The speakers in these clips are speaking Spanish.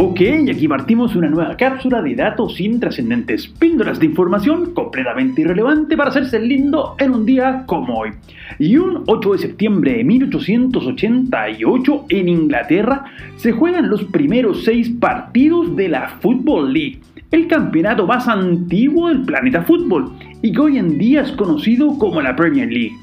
Ok, aquí partimos una nueva cápsula de datos intrascendentes, píldoras de información completamente irrelevante para hacerse lindo en un día como hoy. Y un 8 de septiembre de 1888 en Inglaterra se juegan los primeros seis partidos de la Football League, el campeonato más antiguo del planeta fútbol y que hoy en día es conocido como la Premier League.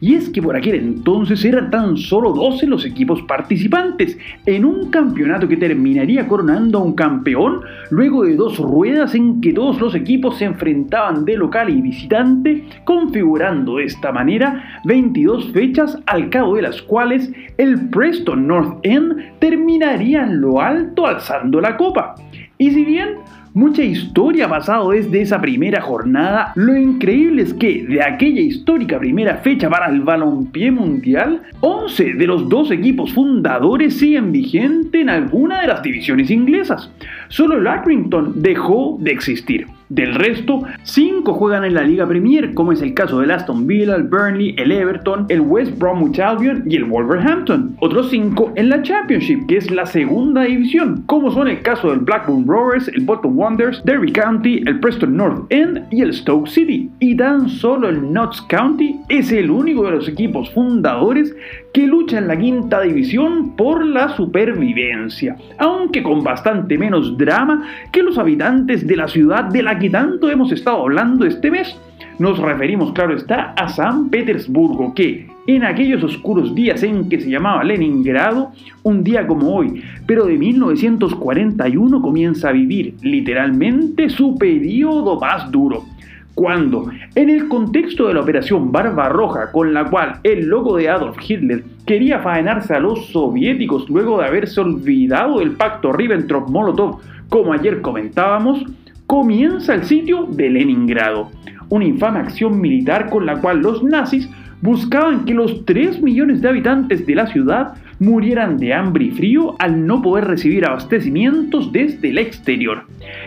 Y es que por aquel entonces eran tan solo 12 los equipos participantes en un campeonato que terminaría coronando a un campeón luego de dos ruedas en que todos los equipos se enfrentaban de local y visitante, configurando de esta manera 22 fechas al cabo de las cuales el Preston North End terminaría en lo alto alzando la copa. Y si bien Mucha historia ha pasado desde esa primera jornada. Lo increíble es que de aquella histórica primera fecha para el balompié mundial, 11 de los dos equipos fundadores siguen vigentes en alguna de las divisiones inglesas. Solo el Accrington dejó de existir. Del resto, 5 juegan en la Liga Premier, como es el caso del Aston Villa, el Burnley, el Everton, el West Bromwich Albion y el Wolverhampton. Otros 5 en la Championship, que es la segunda división, como son el caso del Blackburn Rovers, el Bolton Wanderers, Derby County, el Preston North End y el Stoke City. Y tan solo el Notts County es el único de los equipos fundadores que lucha en la quinta división por la supervivencia, aunque con bastante menos drama que los habitantes de la ciudad de la que tanto hemos estado hablando este mes. Nos referimos, claro está, a San Petersburgo, que en aquellos oscuros días en que se llamaba Leningrado, un día como hoy, pero de 1941 comienza a vivir literalmente su periodo más duro cuando, en el contexto de la operación Barbarroja, con la cual el loco de Adolf Hitler quería faenarse a los soviéticos luego de haberse olvidado del pacto Ribbentrop-Molotov, como ayer comentábamos, comienza el sitio de Leningrado, una infame acción militar con la cual los nazis buscaban que los 3 millones de habitantes de la ciudad murieran de hambre y frío al no poder recibir abastecimientos desde el exterior.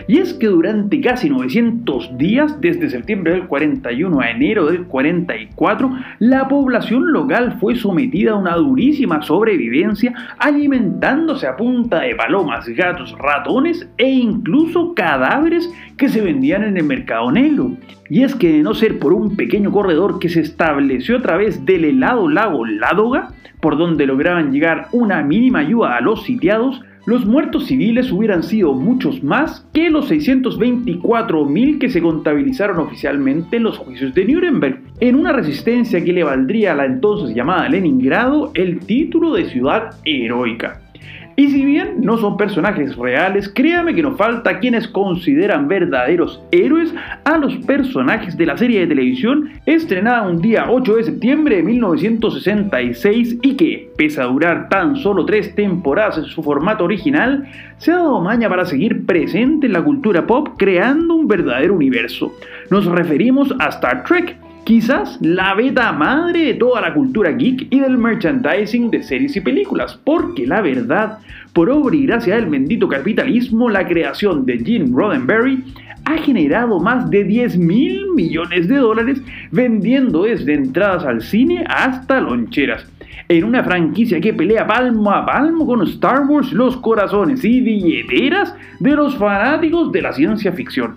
Y es que durante casi 900 días, desde septiembre del 41 a enero del 44, la población local fue sometida a una durísima sobrevivencia, alimentándose a punta de palomas, gatos, ratones e incluso cadáveres que se vendían en el mercado negro. Y es que de no ser por un pequeño corredor que se estableció a través del helado lago Ládoga, por donde lograban llegar una mínima ayuda a los sitiados, los muertos civiles hubieran sido muchos más que los 624.000 que se contabilizaron oficialmente en los juicios de Nuremberg, en una resistencia que le valdría a la entonces llamada Leningrado el título de ciudad heroica. Y si bien no son personajes reales, créame que nos falta quienes consideran verdaderos héroes a los personajes de la serie de televisión estrenada un día 8 de septiembre de 1966 y que, pese a durar tan solo tres temporadas en su formato original, se ha dado maña para seguir presente en la cultura pop creando un verdadero universo. Nos referimos a Star Trek, quizás la beta madre de toda la cultura geek y del merchandising de series y películas, porque la verdad, por obra y gracia del bendito capitalismo, la creación de Gene Roddenberry ha generado más de 10 mil millones de dólares vendiendo desde entradas al cine hasta loncheras. En una franquicia que pelea palmo a palmo con Star Wars los corazones y billeteras de los fanáticos de la ciencia ficción.